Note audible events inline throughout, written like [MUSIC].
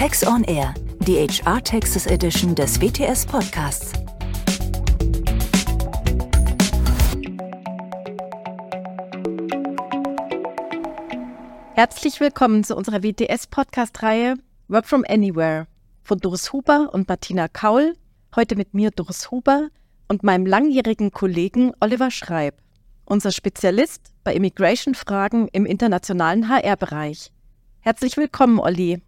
Tax on Air, die HR Texas Edition des WTS Podcasts. Herzlich willkommen zu unserer WTS-Podcast-Reihe Work from Anywhere von Doris Huber und Martina Kaul. Heute mit mir Doris Huber und meinem langjährigen Kollegen Oliver Schreib, unser Spezialist bei Immigration-Fragen im internationalen HR-Bereich. Herzlich willkommen, Olli.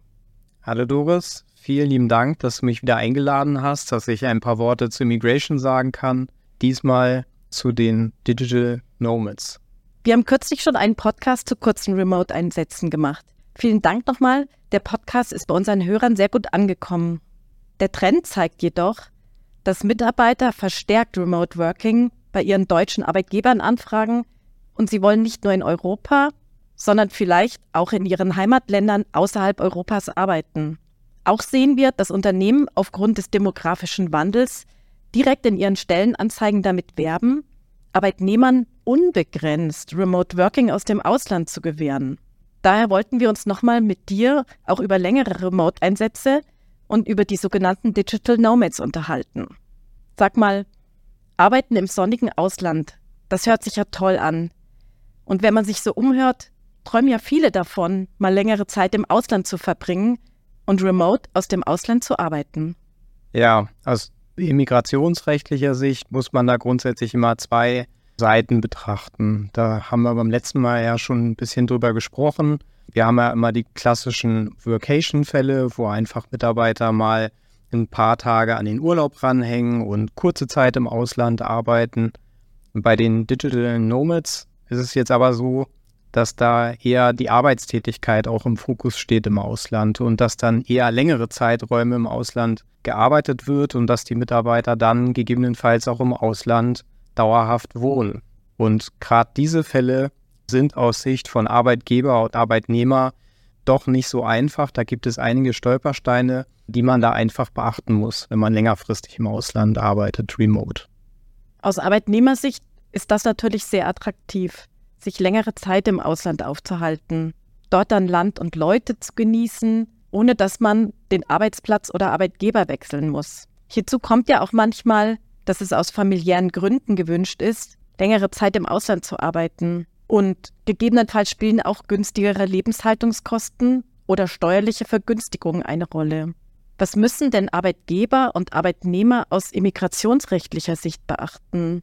Hallo Doris, vielen lieben Dank, dass du mich wieder eingeladen hast, dass ich ein paar Worte zu Immigration sagen kann. Diesmal zu den Digital Nomads. Wir haben kürzlich schon einen Podcast zu kurzen Remote-Einsätzen gemacht. Vielen Dank nochmal. Der Podcast ist bei unseren Hörern sehr gut angekommen. Der Trend zeigt jedoch, dass Mitarbeiter verstärkt Remote Working bei ihren deutschen Arbeitgebern anfragen und sie wollen nicht nur in Europa, sondern vielleicht auch in ihren Heimatländern außerhalb Europas arbeiten. Auch sehen wir, dass Unternehmen aufgrund des demografischen Wandels direkt in ihren Stellenanzeigen damit werben, Arbeitnehmern unbegrenzt Remote Working aus dem Ausland zu gewähren. Daher wollten wir uns nochmal mit dir auch über längere Remote-Einsätze und über die sogenannten Digital Nomads unterhalten. Sag mal, Arbeiten im sonnigen Ausland, das hört sich ja toll an. Und wenn man sich so umhört, träumen ja viele davon, mal längere Zeit im Ausland zu verbringen und remote aus dem Ausland zu arbeiten. Ja, aus immigrationsrechtlicher Sicht muss man da grundsätzlich immer zwei Seiten betrachten. Da haben wir beim letzten Mal ja schon ein bisschen drüber gesprochen. Wir haben ja immer die klassischen Workation-Fälle, wo einfach Mitarbeiter mal ein paar Tage an den Urlaub ranhängen und kurze Zeit im Ausland arbeiten. Bei den Digital Nomads ist es jetzt aber so, dass da eher die Arbeitstätigkeit auch im Fokus steht im Ausland und dass dann eher längere Zeiträume im Ausland gearbeitet wird und dass die Mitarbeiter dann gegebenenfalls auch im Ausland dauerhaft wohnen. Und gerade diese Fälle sind aus Sicht von Arbeitgeber und Arbeitnehmer doch nicht so einfach. Da gibt es einige Stolpersteine, die man da einfach beachten muss, wenn man längerfristig im Ausland arbeitet, remote. Aus Arbeitnehmersicht ist das natürlich sehr attraktiv, sich längere Zeit im Ausland aufzuhalten, dort dann Land und Leute zu genießen, ohne dass man den Arbeitsplatz oder Arbeitgeber wechseln muss. Hierzu kommt ja auch manchmal, dass es aus familiären Gründen gewünscht ist, längere Zeit im Ausland zu arbeiten. Und gegebenenfalls spielen auch günstigere Lebenshaltungskosten oder steuerliche Vergünstigungen eine Rolle. Was müssen denn Arbeitgeber und Arbeitnehmer aus immigrationsrechtlicher Sicht beachten?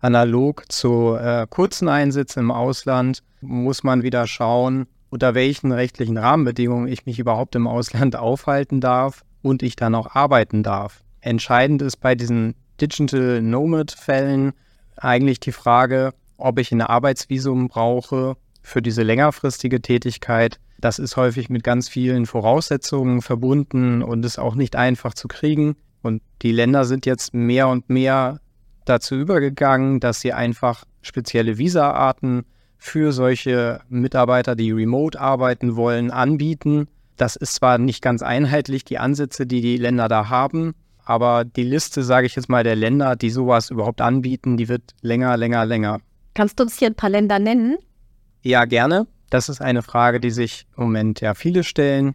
Analog zu äh, kurzen Einsätzen im Ausland muss man wieder schauen, unter welchen rechtlichen Rahmenbedingungen ich mich überhaupt im Ausland [LAUGHS] aufhalten darf und ich dann auch arbeiten darf. Entscheidend ist bei diesen Digital Nomad-Fällen eigentlich die Frage, ob ich ein Arbeitsvisum brauche für diese längerfristige Tätigkeit. Das ist häufig mit ganz vielen Voraussetzungen verbunden und ist auch nicht einfach zu kriegen. Und die Länder sind jetzt mehr und mehr dazu übergegangen, dass sie einfach spezielle Visaarten für solche Mitarbeiter, die remote arbeiten wollen, anbieten. Das ist zwar nicht ganz einheitlich, die Ansätze, die die Länder da haben, aber die Liste, sage ich jetzt mal, der Länder, die sowas überhaupt anbieten, die wird länger, länger, länger. Kannst du uns hier ein paar Länder nennen? Ja, gerne. Das ist eine Frage, die sich im Moment ja viele stellen.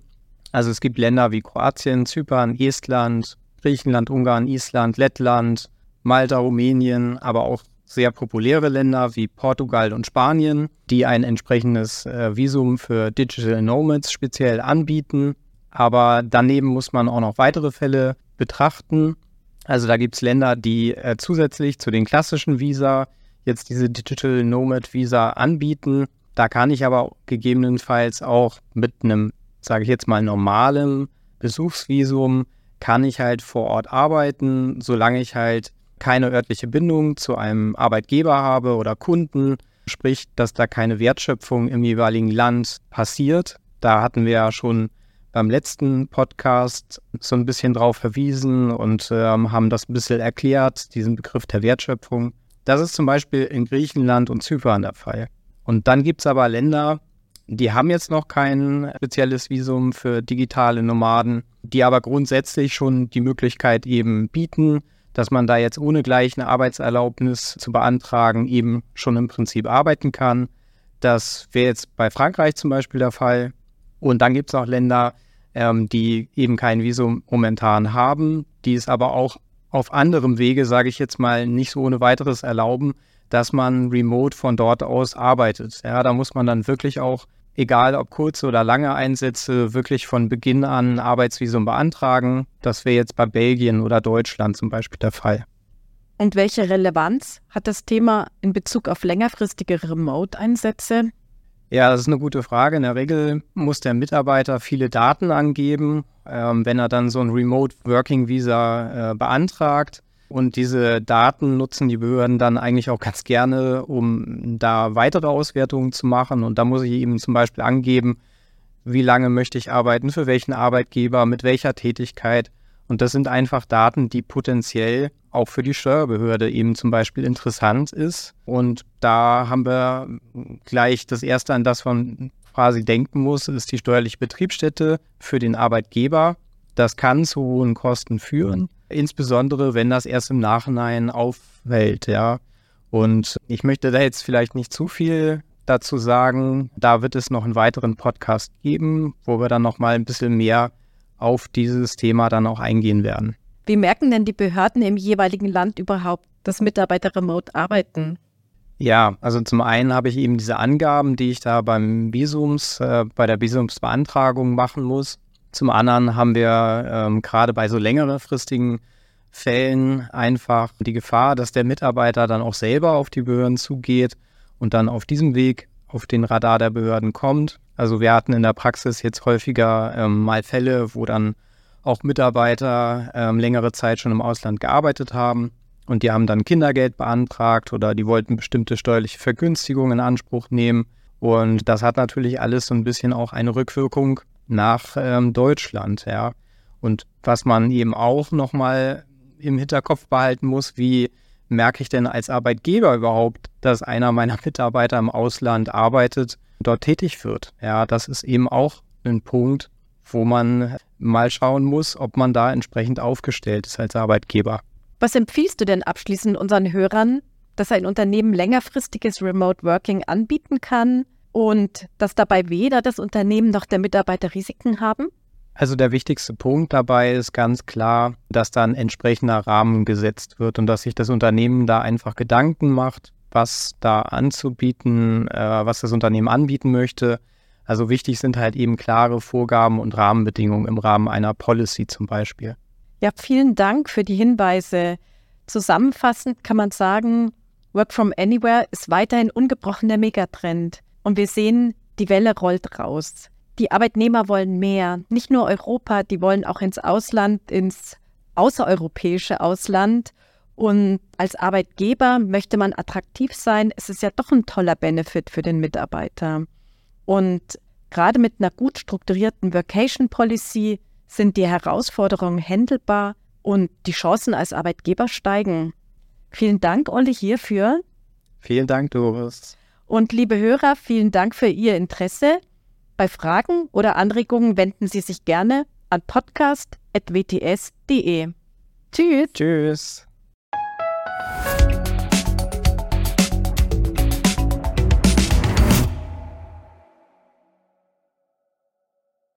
Also es gibt Länder wie Kroatien, Zypern, Estland, Griechenland, Ungarn, Island, Lettland, Malta, Rumänien, aber auch sehr populäre Länder wie Portugal und Spanien, die ein entsprechendes äh, Visum für Digital Nomads speziell anbieten. Aber daneben muss man auch noch weitere Fälle betrachten. Also da gibt es Länder, die äh, zusätzlich zu den klassischen Visa jetzt diese Digital Nomad Visa anbieten. Da kann ich aber gegebenenfalls auch mit einem, sage ich jetzt mal, normalen Besuchsvisum, kann ich halt vor Ort arbeiten, solange ich halt keine örtliche Bindung zu einem Arbeitgeber habe oder Kunden, sprich, dass da keine Wertschöpfung im jeweiligen Land passiert. Da hatten wir ja schon beim letzten Podcast so ein bisschen drauf verwiesen und ähm, haben das ein bisschen erklärt, diesen Begriff der Wertschöpfung. Das ist zum Beispiel in Griechenland und Zypern der Fall. Und dann gibt es aber Länder, die haben jetzt noch kein spezielles Visum für digitale Nomaden, die aber grundsätzlich schon die Möglichkeit eben bieten, dass man da jetzt ohne gleich eine Arbeitserlaubnis zu beantragen eben schon im Prinzip arbeiten kann. Das wäre jetzt bei Frankreich zum Beispiel der Fall. Und dann gibt es auch Länder, ähm, die eben kein Visum momentan haben, die es aber auch auf anderem Wege, sage ich jetzt mal, nicht so ohne weiteres erlauben, dass man remote von dort aus arbeitet. Ja, da muss man dann wirklich auch, egal ob kurze oder lange Einsätze, wirklich von Beginn an Arbeitsvisum beantragen. Das wäre jetzt bei Belgien oder Deutschland zum Beispiel der Fall. Und welche Relevanz hat das Thema in Bezug auf längerfristige Remote-Einsätze? Ja, das ist eine gute Frage. In der Regel muss der Mitarbeiter viele Daten angeben, ähm, wenn er dann so ein Remote Working Visa äh, beantragt. Und diese Daten nutzen die Behörden dann eigentlich auch ganz gerne, um da weitere Auswertungen zu machen. Und da muss ich eben zum Beispiel angeben, wie lange möchte ich arbeiten, für welchen Arbeitgeber, mit welcher Tätigkeit. Und das sind einfach Daten, die potenziell auch für die Steuerbehörde eben zum Beispiel interessant ist. Und da haben wir gleich das Erste, an das man quasi denken muss, ist die steuerliche Betriebsstätte für den Arbeitgeber. Das kann zu hohen Kosten führen, insbesondere wenn das erst im Nachhinein auffällt, ja. Und ich möchte da jetzt vielleicht nicht zu viel dazu sagen. Da wird es noch einen weiteren Podcast geben, wo wir dann noch mal ein bisschen mehr auf dieses Thema dann auch eingehen werden. Wie merken denn die Behörden im jeweiligen Land überhaupt, dass Mitarbeiter remote arbeiten? Ja, also zum einen habe ich eben diese Angaben, die ich da beim Visums, äh, bei der Visumsbeantragung machen muss. Zum anderen haben wir ähm, gerade bei so längerefristigen Fällen einfach die Gefahr, dass der Mitarbeiter dann auch selber auf die Behörden zugeht und dann auf diesem Weg auf den Radar der Behörden kommt. Also wir hatten in der Praxis jetzt häufiger ähm, mal Fälle, wo dann auch Mitarbeiter ähm, längere Zeit schon im Ausland gearbeitet haben und die haben dann Kindergeld beantragt oder die wollten bestimmte steuerliche Vergünstigungen in Anspruch nehmen. Und das hat natürlich alles so ein bisschen auch eine Rückwirkung nach ähm, Deutschland, ja. Und was man eben auch nochmal im Hinterkopf behalten muss, wie merke ich denn als Arbeitgeber überhaupt, dass einer meiner Mitarbeiter im Ausland arbeitet, dort tätig wird? Ja, das ist eben auch ein Punkt, wo man mal schauen muss, ob man da entsprechend aufgestellt ist als Arbeitgeber. Was empfiehlst du denn abschließend unseren Hörern, dass ein Unternehmen längerfristiges Remote Working anbieten kann und dass dabei weder das Unternehmen noch der Mitarbeiter Risiken haben? Also der wichtigste Punkt dabei ist ganz klar, dass da ein entsprechender Rahmen gesetzt wird und dass sich das Unternehmen da einfach Gedanken macht, was da anzubieten, äh, was das Unternehmen anbieten möchte. Also wichtig sind halt eben klare Vorgaben und Rahmenbedingungen im Rahmen einer Policy zum Beispiel. Ja, vielen Dank für die Hinweise. Zusammenfassend kann man sagen, Work from Anywhere ist weiterhin ungebrochener Megatrend. Und wir sehen, die Welle rollt raus. Die Arbeitnehmer wollen mehr. Nicht nur Europa, die wollen auch ins Ausland, ins außereuropäische Ausland. Und als Arbeitgeber möchte man attraktiv sein. Es ist ja doch ein toller Benefit für den Mitarbeiter. Und gerade mit einer gut strukturierten Vacation Policy sind die Herausforderungen händelbar und die Chancen als Arbeitgeber steigen. Vielen Dank, Olli, hierfür. Vielen Dank, Doris. Und liebe Hörer, vielen Dank für Ihr Interesse. Bei Fragen oder Anregungen wenden Sie sich gerne an podcast.wts.de. Tschüss. Tschüss.